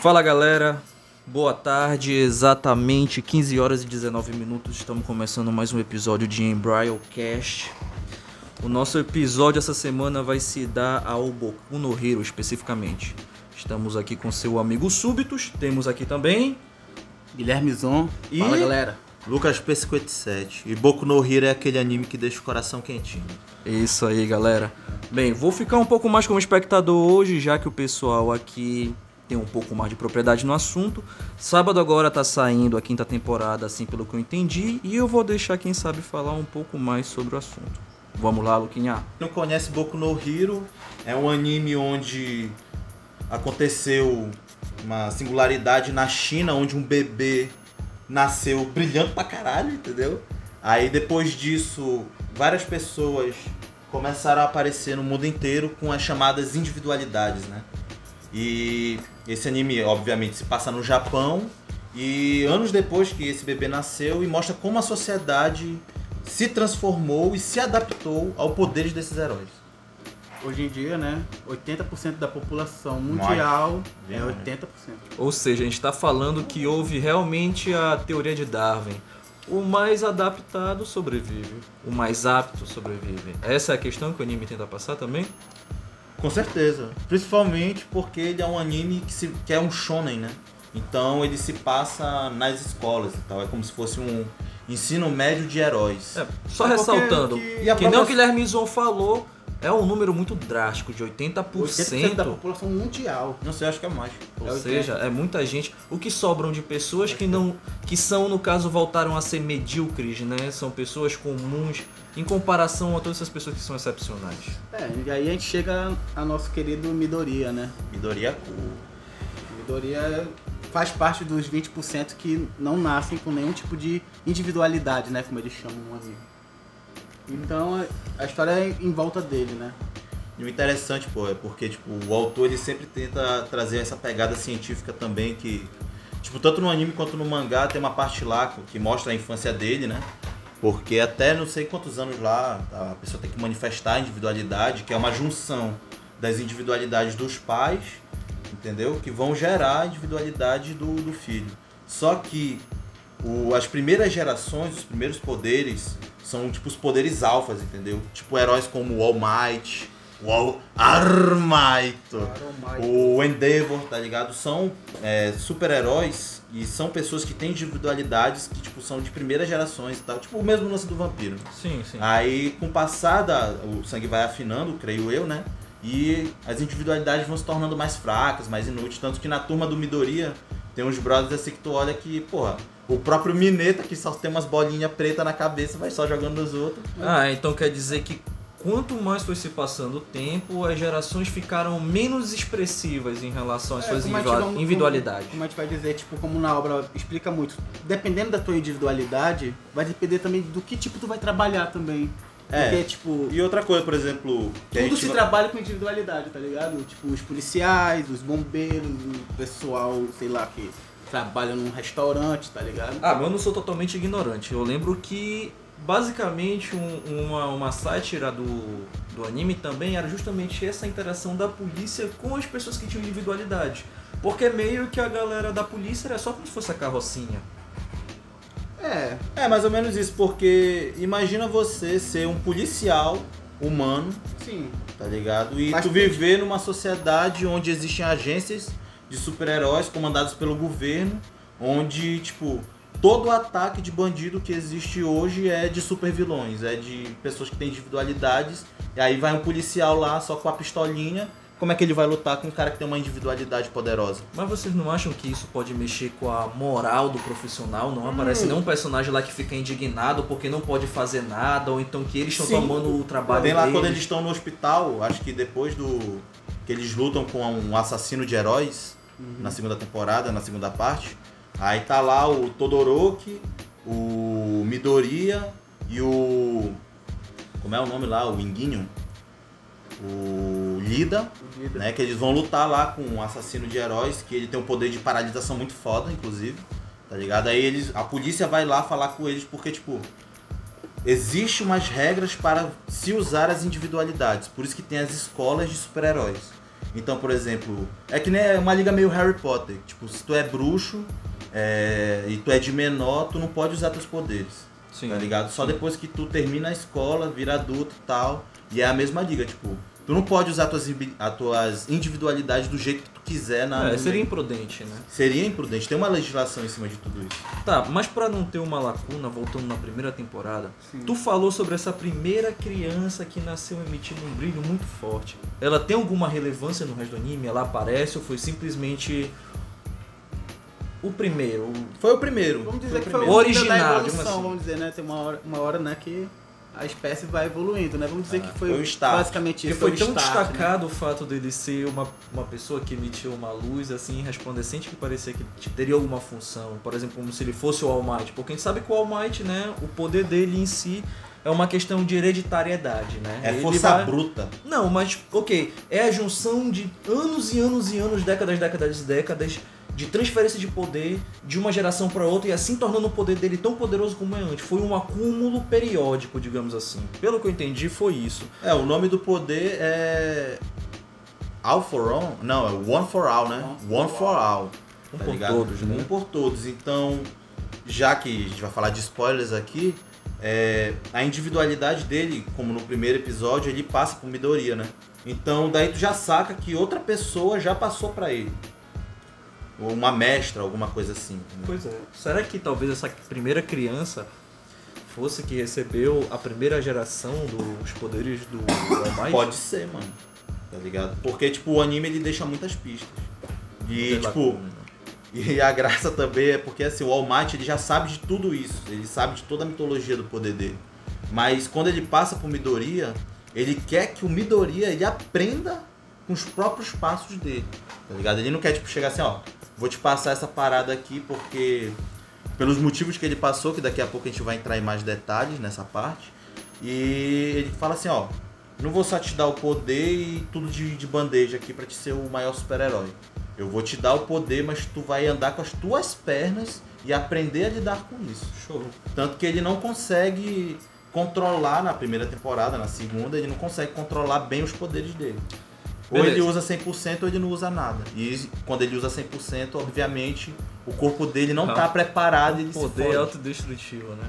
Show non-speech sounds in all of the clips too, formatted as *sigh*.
Fala galera, boa tarde, exatamente 15 horas e 19 minutos, estamos começando mais um episódio de Embryocast. O nosso episódio essa semana vai se dar ao Boku no Hero especificamente. Estamos aqui com seu amigo Súbitos, temos aqui também Guilherme Zon. E- Fala galera. Lucas P57. E Boku no Hero é aquele anime que deixa o coração quentinho. Isso aí, galera. Bem, vou ficar um pouco mais como espectador hoje, já que o pessoal aqui tem um pouco mais de propriedade no assunto. Sábado agora tá saindo a quinta temporada, assim pelo que eu entendi, e eu vou deixar quem sabe falar um pouco mais sobre o assunto. Vamos lá, Luquinha. Não conhece Boku no Hero, é um anime onde aconteceu uma singularidade na China, onde um bebê nasceu brilhando pra caralho, entendeu? Aí depois disso, várias pessoas começaram a aparecer no mundo inteiro com as chamadas individualidades, né? E esse anime, obviamente, se passa no Japão e anos depois que esse bebê nasceu e mostra como a sociedade se transformou e se adaptou ao poder desses heróis. Hoje em dia, né, 80% da população mundial Bem é mais. 80%. Ou seja, a gente está falando que houve realmente a teoria de Darwin. O mais adaptado sobrevive, o mais apto sobrevive. Essa é a questão que o anime tenta passar também? Com certeza. Principalmente porque ele é um anime que, se, que é um shonen, né? Então ele se passa nas escolas e tal. É como se fosse um ensino médio de heróis. É, só É ressaltando, que- que, E a nem o Guilherme Zon falou, é um número muito drástico, de 80% da 80%. população mundial. Não sei, acho que é mais. Ou É seja, é muita gente. O que sobram de pessoas que não. que são, no caso, voltaram a ser medíocres, né? São pessoas comuns em comparação a todas essas pessoas que são excepcionais. É, e aí a gente chega a nosso querido Midoriya, né? Midoriya Midoriya faz parte dos 20% que não nascem com nenhum tipo de individualidade, né, como eles chamam anime. Então a- história é em volta dele, né? E o interessante, pô, é porque tipo, o autor ele sempre tenta trazer essa pegada científica também que. Tipo, tanto no anime quanto no mangá tem uma parte lá que mostra a infância dele, né? Porque até não sei quantos anos lá a pessoa tem que manifestar a individualidade, que é uma junção das individualidades dos pais, entendeu? Que vão gerar a individualidade do, do filho. Só que o- as primeiras gerações, os primeiros poderes, são tipo os poderes alfas, entendeu? Tipo heróis como o All Might, o All Armaito, o Endeavor, tá ligado? São é, super-heróis e são pessoas que têm individualidades que tipo, são de primeiras gerações e tal. Tipo o mesmo lance do vampiro. Sim, sim. Aí, com o passar da, o sangue vai afinando, creio eu, né? E as individualidades vão se tornando mais fracas, mais inúteis. Tanto que na turma do Midoriya tem uns brothers assim que tu olha que, porra, o próprio Mineta, que só tem umas bolinhas pretas na cabeça, vai só jogando nos outros. Ah, então quer dizer que quanto mais foi se passando o tempo, as gerações ficaram menos expressivas em relação às É, suas como individualidades. Como a gente vai dizer, tipo, como na obra explica muito, dependendo da tua individualidade, vai depender também do que tipo tu vai trabalhar também. É. Porque, tipo, E outra coisa, por exemplo, tudo se vai- trabalha com individualidade, tá ligado? Tipo, os policiais, os bombeiros, o pessoal, sei lá, que trabalha num restaurante, tá ligado? Ah, mas eu não sou totalmente ignorante. Eu lembro que basicamente um- uma, uma sátira do, do anime também era justamente essa interação da polícia com as pessoas que tinham individualidade. Porque meio que a galera da polícia era só como se fosse a carrocinha. É, É, mais ou menos isso, porque imagina você ser um policial humano sim. tá ligado? E Mas tu viver numa sociedade onde existem agências de super-heróis comandadas pelo governo, onde, tipo, todo ataque de bandido que existe hoje é de super-vilões, é de pessoas que têm individualidades, e aí vai um policial lá só com a pistolinha, como é que ele vai lutar com um cara que tem uma individualidade poderosa? Mas vocês não acham que isso pode mexer com a moral do profissional? Não aparece Hum. nenhum personagem lá que fica indignado porque não pode fazer nada, ou então que eles estão Sim. tomando o trabalho Tem lá deles. quando eles estão no hospital, acho que depois do que eles lutam com um assassino de heróis na segunda temporada, na segunda parte. Aí tá lá o Todoroki, o Midoriya e o como é o nome lá, o Inguinho, o Lida, né, que eles vão lutar lá com um assassino de heróis que ele tem um poder de paralisação muito foda, inclusive. Tá ligado? Aí eles, a polícia vai lá falar com eles porque tipo existe umas regras para se usar as individualidades. Por isso que tem as escolas de super-heróis. Então, por exemplo, é que nem uma liga meio Harry Potter. Tipo, se tu é bruxo é, e tu é de menor, tu não pode usar teus poderes. Sim. Tá ligado? Só depois que tu termina a escola, vira adulto e tal. E é a mesma liga, tipo, tu não pode usar tuas, as tuas individualidades do jeito que tu quiser na. É, seria imprudente, né? Seria imprudente. Tem uma legislação em cima de tudo isso. Tá, mas pra não ter uma lacuna, voltando na primeira temporada, tu falou sobre essa primeira criança que nasceu emitindo um brilho muito forte. Ela tem alguma relevância no resto do anime? Ela aparece ou foi simplesmente o primeiro? Foi o primeiro. Vamos dizer Foi que o foi o primeiro. Original, da evolução, assim. vamos dizer, né? Tem uma hora, uma hora, né, que a espécie vai evoluindo, né? Vamos dizer Ah, que foi, foi o start. basicamente Porque isso. foi o tão start, né? destacado o fato dele ser uma, uma pessoa que emitiu uma luz assim resplandecente que parecia que teria alguma função. Por exemplo, como se ele fosse o All Might. Porque a gente sabe que o All Might, né, o poder dele em si é uma questão de hereditariedade, né? É Ele força vai- bruta. Não, mas ok, é a junção de anos e anos e anos, décadas, décadas e décadas de transferência de poder de uma geração para outra e assim tornando o poder dele tão poderoso como é antes. Foi um acúmulo periódico, digamos assim. Pelo que eu entendi, foi isso. É, o nome do poder é. All for All? Não, é One for All, né? One for All. Um tá por ligado? todos, né? Um por todos. Então, já que a gente vai falar de spoilers aqui, é, a individualidade dele, como no primeiro episódio, ele passa por Midoriya, né? Então, daí tu já saca que outra pessoa já passou pra ele. Ou uma mestra, alguma coisa assim. né? Pois é. Será que talvez essa primeira criança fosse que recebeu a primeira geração dos poderes do All Might? Pode ser, mano. Tá ligado? Porque, tipo, o anime ele deixa muitas pistas. E, Poder tipo, lacuna. E *laughs* a graça também é porque assim, o All Might ele já sabe de tudo isso, ele sabe de toda a mitologia do poder dele. Mas quando ele passa pro Midoriya, ele quer que o Midoriya ele aprenda com os próprios passos dele, tá ligado? Ele não quer tipo chegar assim, ó, vou te passar essa parada aqui porque pelos motivos que ele passou, que daqui a pouco a gente vai entrar em mais detalhes nessa parte. E ele fala assim, ó, não vou só te dar o poder e tudo de, de bandeja aqui pra te ser o maior super-herói. Eu vou te dar o poder, mas tu vai andar com as tuas pernas e aprender a lidar com isso. Show. Tanto que ele não consegue controlar na primeira temporada, na segunda, ele não consegue controlar bem os poderes dele. Ou Beleza. ele usa 100% ou ele não usa nada. E quando ele usa 100%, obviamente, o corpo dele não Ah. tá preparado e ele se Poder fode. autodestrutivo, né?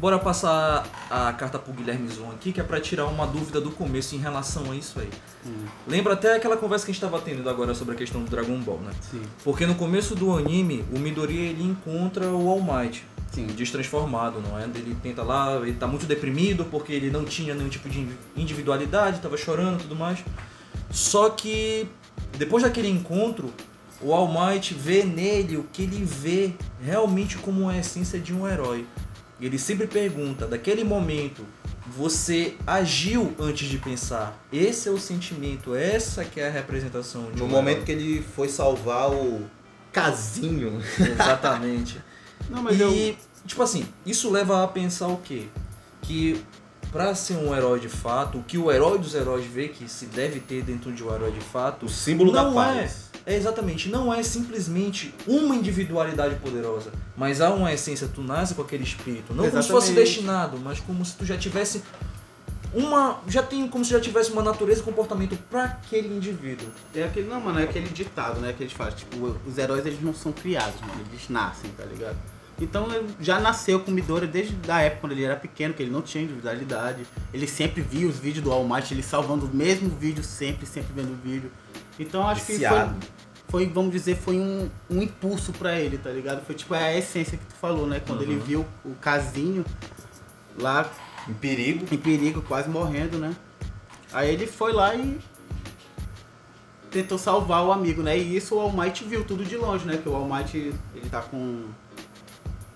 Bora passar a carta pro Guilherme Zon aqui, que é pra tirar uma dúvida do começo em relação a isso aí. Hum, Lembra até aquela conversa que a gente tava tendo agora sobre a questão do Dragon Ball, né? sim, Porque no começo do anime, o Midoriya ele encontra o All Might, sim. destransformado, não é? Ele tenta lá, ele tá muito deprimido porque ele não tinha nenhum tipo de individualidade, tava chorando e tudo mais. Só que depois daquele encontro, o All Might vê nele o que ele vê realmente como a essência de um herói. Ele sempre pergunta, daquele momento, você agiu antes de pensar. Esse é o sentimento, essa que é a representação de No um momento herói. que ele foi salvar o casinho. Exatamente. Não, mas e, eu... tipo assim, isso leva a pensar o quê? Que pra ser um herói de fato, o que o herói dos heróis vê que se deve ter dentro de um herói de fato, O símbolo da não paz. É, é exatamente, não é simplesmente uma individualidade poderosa, mas há uma essência, tu nasce com aquele espírito, não como se fosse Exatamente. destinado, mas como se tu já tivesse uma, já tem como se já tivesse uma natureza e comportamento pra aquele indivíduo. É aquele, não, mano, é aquele ditado, né, que eles falam, tipo, os heróis eles não são criados, mano, eles nascem, tá ligado? Então ele já nasceu com Midori desde a época quando ele era pequeno, que ele não tinha individualidade. Ele sempre via os vídeos do All Might, ele salvando o mesmo vídeo sempre, sempre vendo o vídeo. Então acho que Viciado. foi, foi, vamos dizer, foi um, um impulso pra ele, tá ligado? Foi tipo a essência que tu falou, né? Quando ele viu o casinho lá Em perigo. em perigo, quase morrendo, né? Aí ele foi lá e tentou salvar o amigo, né? E isso o All Might viu tudo de longe, né? Que o All Might, ele tá com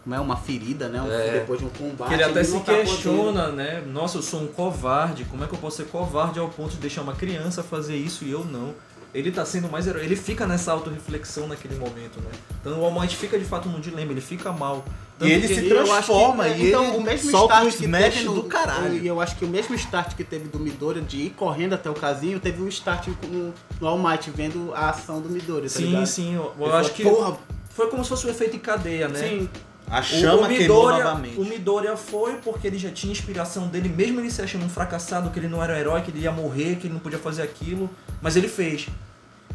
como é uma ferida, né? Um- É. Depois de um combate. Que ele até não se tá podendo- questiona, né? Nossa, eu sou um covarde. Como é que eu posso ser covarde ao ponto de deixar uma criança fazer isso e eu não? Ele tá sendo mais herói. Ele fica nessa autorreflexão naquele momento, né? Então o Almighty fica de fato num dilema, ele fica mal. Tanto E ele se eu acho que- transforma e então, ele o mesmo solta start que teve no, do caralho. E eu acho que o mesmo start que teve do Midori de ir correndo até o casinho, teve um start no, no All Might, vendo a ação do Midori, tá Sim, ligado? sim. Eu, eu Ele acho falou, que Porra, foi como se fosse um efeito em cadeia, né? sim, A O- chama o queimou Midoriya, novamente. O Midoriya foi porque ele já tinha inspiração dele, mesmo ele se achando um fracassado, que ele não era herói, que ele ia morrer, que ele não podia fazer aquilo, mas ele fez.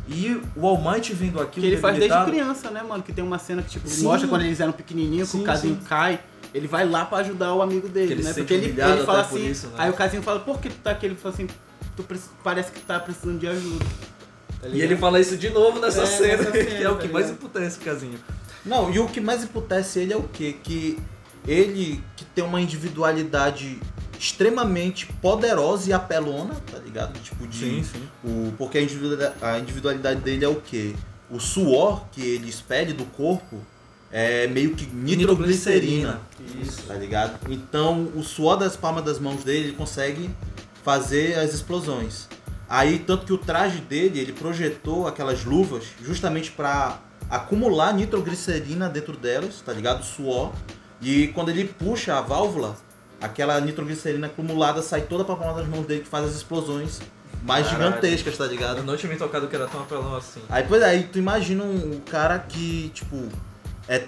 E o All Might vendo aquilo Que ele faz desde criança, né, mano? Que tem uma cena que, tipo, Sim. mostra quando eles eram pequenininhos, que o casinho sim. cai. Ele vai lá pra ajudar o amigo dele, Que ele né? Porque ele, ele fala assim. isso, né? Aí o casinho fala, por que tu tá aqui? Ele fala assim, tu parece que tá precisando de ajuda. Tá E ele fala isso de novo nessa É, cena, nessa *laughs* que cena, é o tá que mais ligado? imputece o casinho. Não, e o que mais emputece ele é o quê? Que ele que tem uma individualidade extremamente poderosa e apelona, tá ligado? Tipo de sim. o porque a individualidade, a individualidade dele é o quê? O suor que ele expele do corpo é meio que nitroglicerina, Isso. tá ligado? Então, o suor das palmas das mãos dele ele consegue fazer as explosões. Aí, tanto que o traje dele, ele projetou aquelas luvas justamente para acumular nitroglicerina dentro delas, tá ligado? Suor. E quando ele puxa a válvula, aquela nitroglicerina acumulada sai toda pra palma das mãos dele que faz as explosões mais Caralho. gigantescas, tá ligado? Eu não tinha me tocado que era tão apelão assim. Aí, pois aí, tu imagina um, um cara que, tipo, é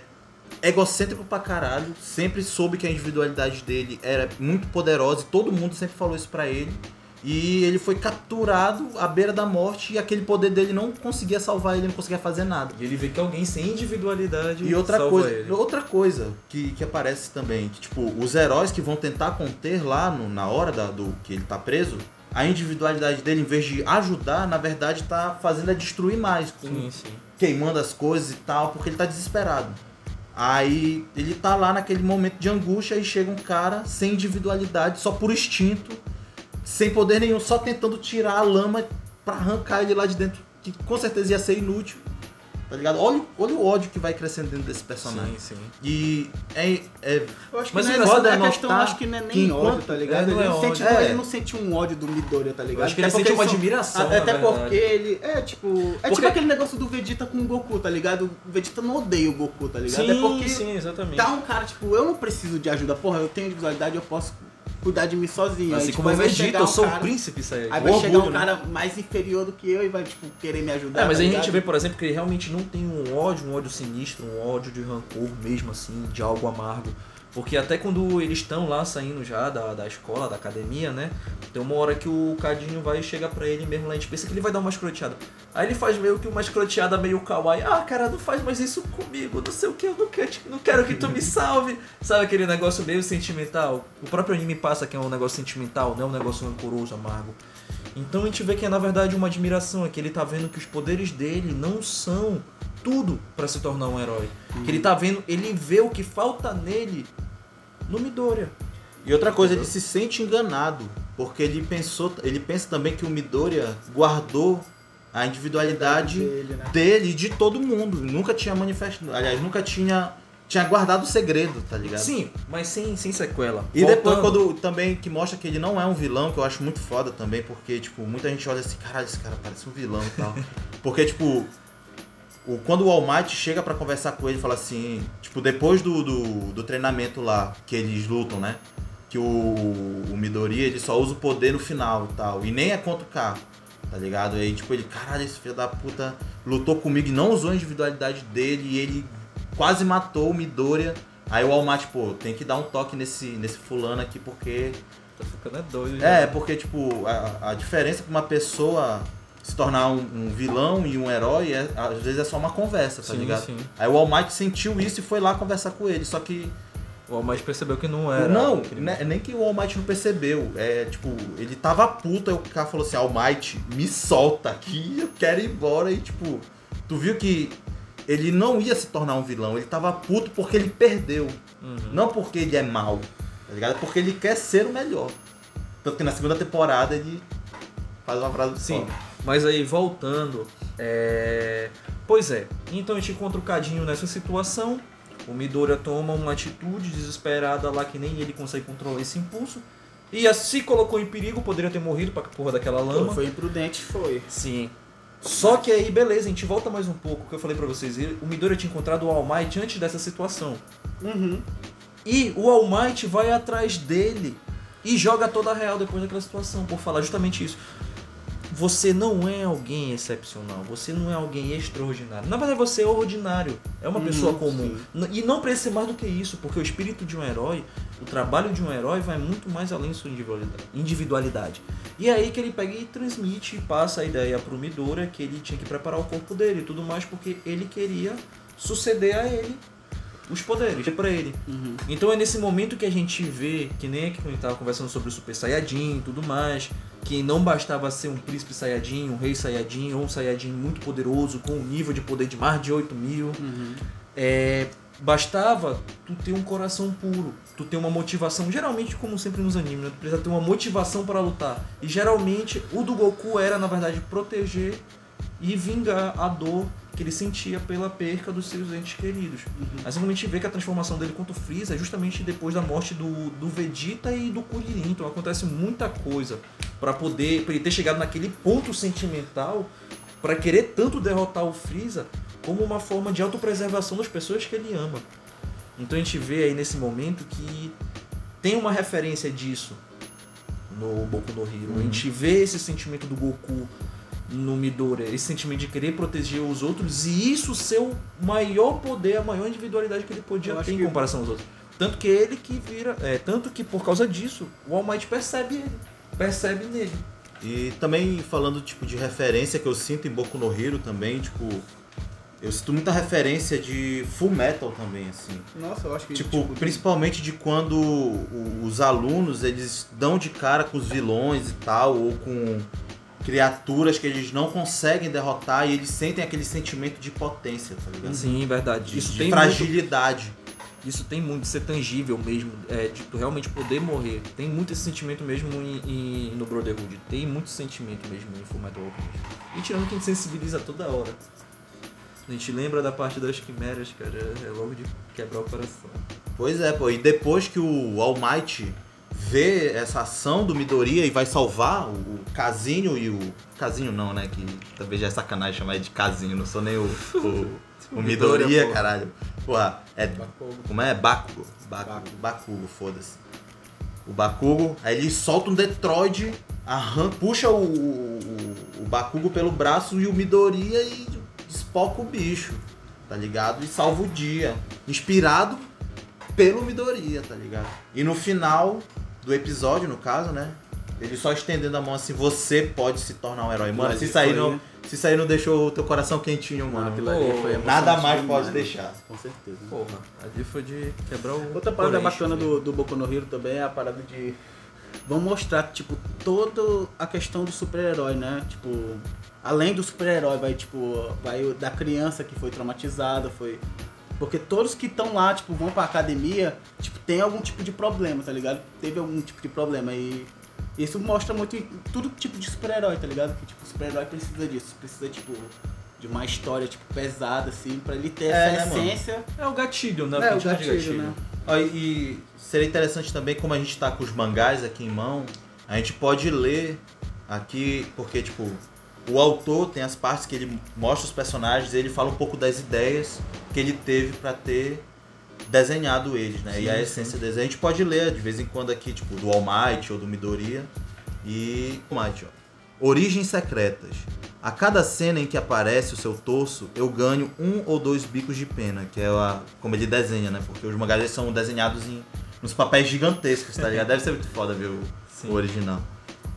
egocêntrico pra caralho, sempre soube que a individualidade dele era muito poderosa e todo mundo sempre falou isso pra ele. E ele foi capturado à beira da morte e aquele poder dele não conseguia salvar ele, não conseguia fazer nada. E ele vê que alguém sem individualidade E outra coisa, ele. outra coisa que, que aparece também, que tipo, os heróis que vão tentar conter lá no- na hora da- do que ele tá preso, a individualidade dele, em vez de ajudar, na verdade tá fazendo a destruir mais, com- Sim, sim. queimando as coisas e tal, porque ele tá desesperado. Aí ele tá lá naquele momento de angústia e chega um cara sem individualidade, só por instinto, sem poder nenhum, só tentando tirar a lama pra arrancar ele lá de dentro, que com certeza ia ser inútil. Tá ligado? Olha, olha o ódio que vai crescendo dentro desse personagem. Sim, sim. E é, é Eu acho que Mas não é, engraçado é é questão, notar acho que não é nem enquanto- ódio, tá ligado? É, não ele, é não sente, ódio. É. ele não sente um ódio do Midoriya, tá ligado? acho que ele Até sente porque uma são- admiração, Até verdade. porque ele. É tipo. É Porque- tipo aquele negócio do Vegeta com o Goku, tá ligado? O Vegeta não odeia o Goku, tá ligado? Sim, é porque sim, exatamente. tá um cara, tipo, eu não preciso de ajuda. Porra, eu tenho individualidade, eu posso cuidar de mim sozinho. assim Aí, tipo, como aí vai Vegeta, eu um sou cara- o príncipe Saiyajin. Aí vai O chegar um né? cara mais inferior do que eu e vai, tipo, querer me ajudar. É, mas tá aí a gente ligado? vê, por exemplo, que ele realmente não tem um ódio, um ódio sinistro, um ódio de rancor mesmo, assim, de algo amargo. Porque até quando eles estão lá saindo já da, da escola, da academia, né? Tem uma hora que o Cadinho vai chegar pra ele mesmo lá, a gente pensa que ele vai dar uma escroteada. Aí ele faz meio que uma escroteada meio kawaii. Ah, cara, não faz mais isso comigo, não sei o que, eu não quero, não quero que tu me salve. Sabe aquele negócio meio sentimental? O próprio anime passa que é um negócio sentimental, não é um negócio rancoroso, amargo. Então a gente vê que é na verdade uma admiração, é que ele tá vendo que os poderes dele não são tudo pra se tornar um herói. Que ele tá vendo, ele vê o que falta nele no Midoriya. E outra coisa, ele se sente enganado, porque ele pensou, ele pensa também que o Midoriya guardou a individualidade Dele, né? dele e de todo mundo. Nunca tinha manifestado, aliás, nunca tinha tinha guardado o segredo, tá ligado? Sim, mas sem, sem sequela. E depois Voltando- quando também que mostra que ele não é um vilão, que eu acho muito foda também, porque tipo, muita gente olha assim, caralho, esse cara parece um vilão e tal. *laughs* porque tipo, o, quando o All Might chega pra conversar com ele, fala assim, tipo, depois do, do, do treinamento lá, que eles lutam, né? Que o, o Midori, ele só usa o poder no final e tal, e nem é contra o K, tá ligado? E aí, tipo, ele, caralho, esse filho da puta lutou comigo e não usou a individualidade dele, e ele quase matou o Midoriya. Aí o All Might, pô, tem que dar um toque nesse, nesse fulano aqui, porque Tá ficando é doido. é, já. porque, tipo, a, a diferença pra uma pessoa se tornar um, um vilão e um herói, é, às vezes é só uma conversa, tá Sim, ligado? sim. Aí o All Might sentiu isso e foi lá conversar com ele, só que... O All Might percebeu que não era. não, né, nem que o All Might não percebeu, é, tipo, ele tava puto, aí o cara falou assim, All Might, me solta aqui, eu quero ir embora, e, tipo, tu viu que ele não ia se tornar um vilão, ele tava puto porque ele perdeu, Uhum. não porque ele é mau, tá ligado? Porque ele quer ser o melhor. Tanto que na segunda temporada ele faz uma frase Sim, foda. Mas aí voltando, é... Pois é, então a gente encontra o Cadinho nessa situação, o Midoriya toma uma atitude desesperada lá que nem ele consegue controlar esse impulso, e se colocou em perigo, poderia ter morrido pra porra daquela lama. Pô, foi imprudente, foi. Sim. Só que aí, beleza, a gente volta mais um pouco, que eu falei pra vocês, o Midoriya tinha encontrado o All Might antes dessa situação. Uhum. E o All Might vai atrás dele e joga toda a real depois daquela situação, por falar justamente isso. Você não é alguém excepcional, você não é alguém extraordinário. Na verdade, você é ordinário, é uma Uhum, pessoa comum. sim. E não precisa ser mais do que isso, porque o espírito de um herói, o trabalho de um herói vai muito mais além de sua individualidade. individualidade. E é aí que ele pega e transmite e passa a ideia pro Midora que ele tinha que preparar o corpo dele e tudo mais, porque ele queria suceder a ele os poderes pra ele. Uhum. Então é nesse momento que a gente vê, que nem aqui quando a gente tava conversando sobre o Super Saiyajin e tudo mais, que não bastava ser um príncipe Saiyajin, um rei Saiyajin ou um Saiyajin muito poderoso, com um nível de poder de mais de 8 mil. Uhum. É, bastava tu ter um coração puro, tu ter uma motivação, geralmente como sempre nos animes, né? tu precisa ter uma motivação para lutar. E geralmente o do Goku era na verdade proteger e vingar a dor que ele sentia pela perca dos seus entes queridos. Assim como a gente vê que a transformação dele contra o Freeza é justamente depois da morte do, do Vegeta e do Kuririn. Então acontece muita coisa para poder pra ele ter chegado naquele ponto sentimental para querer tanto derrotar o Freeza como uma forma de autopreservação das pessoas que ele ama. Então a gente vê aí nesse momento que tem uma referência disso no Boku no Hero. A gente vê esse sentimento do Goku no Midora, esse sentimento de querer proteger os outros e isso ser o maior poder, a maior individualidade que ele podia ter em que- comparação aos outros. Tanto que ele que vira, é, tanto que por causa disso, o All Might percebe ele, percebe nele. E também falando tipo de referência que eu sinto em Boku no Hero também, tipo, eu sinto muita referência de Full Metal também, assim. Nossa, eu acho que. Tipo, principalmente de quando os alunos eles dão de cara com os vilões e tal, ou com criaturas que eles não conseguem derrotar e eles sentem aquele sentimento de potência, tá ligado? Sim, verdade. De, Isso de tem muito fragilidade. Isso tem muito de ser tangível mesmo, é, de tu realmente poder morrer. Tem muito esse sentimento mesmo em, em- no Brotherhood. Tem muito sentimento mesmo em Fullmetal Alchemist. E tirando que a gente sensibiliza toda hora. A gente lembra da parte das quimeras, cara, é logo de quebrar o coração. Pois é, pô. E depois que o All Might vê essa ação do Midoriya e vai salvar o, Casinho e o. Casinho não, né? Que talvez já é sacanagem chamar ele de Casinho, não sou nem o. O, o *laughs* Midoriya, caralho. Porra, é. Bakugo. Como é? Bakugo. Bakugo, Bakugo foda-se. O Bakugo, aí ele solta um Detroit, arran- puxa o, o, o Bakugo pelo braço e o Midoriya e espoca o bicho, tá ligado? E salva o dia. Inspirado pelo Midoriya, tá ligado? E no final do episódio, no caso, né? Ele só estendendo a mão assim, você pode se tornar um herói. Mano, se isso sair, aí- não, se sair não deixou o teu coração quentinho, Mano, mano. aquilo ali foi Nada mais pode demais, deixar. Com certeza. Porra, ali foi de quebrar o. Outra parada coração bacana mesmo. do, do Boku no Hero também é a parada de. Vamos mostrar, tipo, toda a questão do super-herói, né? Tipo, além do super-herói, vai, tipo, vai o da criança que foi traumatizada, foi. Porque todos que estão lá, tipo, vão pra academia, tipo, tem algum tipo de problema, tá ligado? Teve algum tipo de problema. E isso mostra muito tudo tipo de super-herói, tá ligado? Que, tipo, o super-herói precisa disso. Precisa, tipo, de uma história, tipo, pesada, assim, pra ele ter É, essa né, mano? essência. É o gatilho, né? É, o de gatilho, né? Ó, e- e seria interessante também, como a gente tá com os mangás aqui em mão, a gente pode ler aqui, porque, tipo, o autor tem as partes que ele mostra os personagens e ele fala um pouco das ideias que ele teve pra ter desenhado eles, né? e a Sim, essência deles. A gente pode ler de vez em quando aqui, tipo, do All Might ou do Midoriya. E. All Might, ó. Origens secretas. A cada cena em que aparece o seu torso, eu ganho um ou dois bicos de pena, que é a, como ele desenha, né? Porque os mangás são desenhados em, nos papéis gigantescos, tá ligado? Deve ser muito foda ver o, Sim. o original.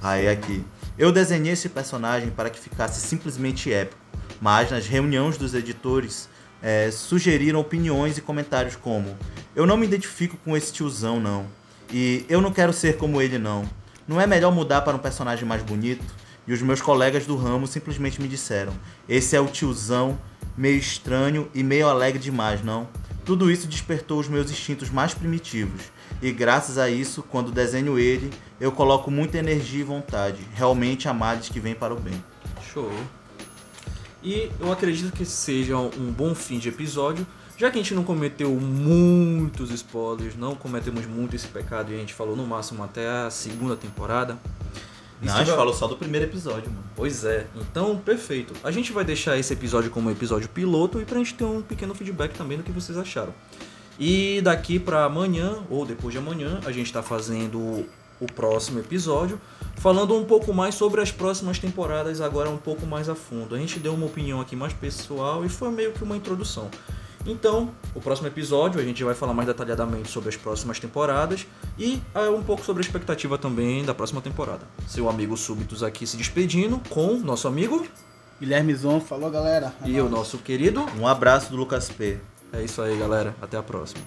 Aí aqui. Eu desenhei esse personagem para que ficasse simplesmente épico, mas nas reuniões dos editores eh, sugeriram opiniões e comentários como: Eu não me identifico com esse tiozão, não. E eu não quero ser como ele, não. Não é melhor mudar para um personagem mais bonito? E os meus colegas do ramo simplesmente me disseram: Esse é o tiozão, meio estranho e meio alegre demais, não? Tudo isso despertou os meus instintos mais primitivos. E graças a isso, quando desenho ele, eu coloco muita energia e vontade. Realmente há males que vêm para o bem. Show. E eu acredito que seja um bom fim de episódio, já que a gente não cometeu muitos spoilers, não cometemos muito esse pecado e a gente falou no máximo até a segunda temporada. Não, a gente falou só do primeiro episódio, mano. Pois é, então perfeito. A gente vai deixar esse episódio como episódio piloto e pra gente ter um pequeno feedback também do que vocês acharam. E daqui pra amanhã, ou depois de amanhã, a gente tá fazendo o próximo episódio, falando um pouco mais sobre as próximas temporadas, agora um pouco mais a fundo. A gente deu uma opinião aqui mais pessoal e foi meio que uma introdução. Então, o próximo episódio a gente vai falar mais detalhadamente sobre as próximas temporadas e ah, um pouco sobre a expectativa também da próxima temporada. Seu amigo Súbitos aqui se despedindo com nosso amigo Guilherme Zon, falou galera. É e o nóis. nosso querido. Um abraço do Lucas P. É isso aí, galera. Até a próxima.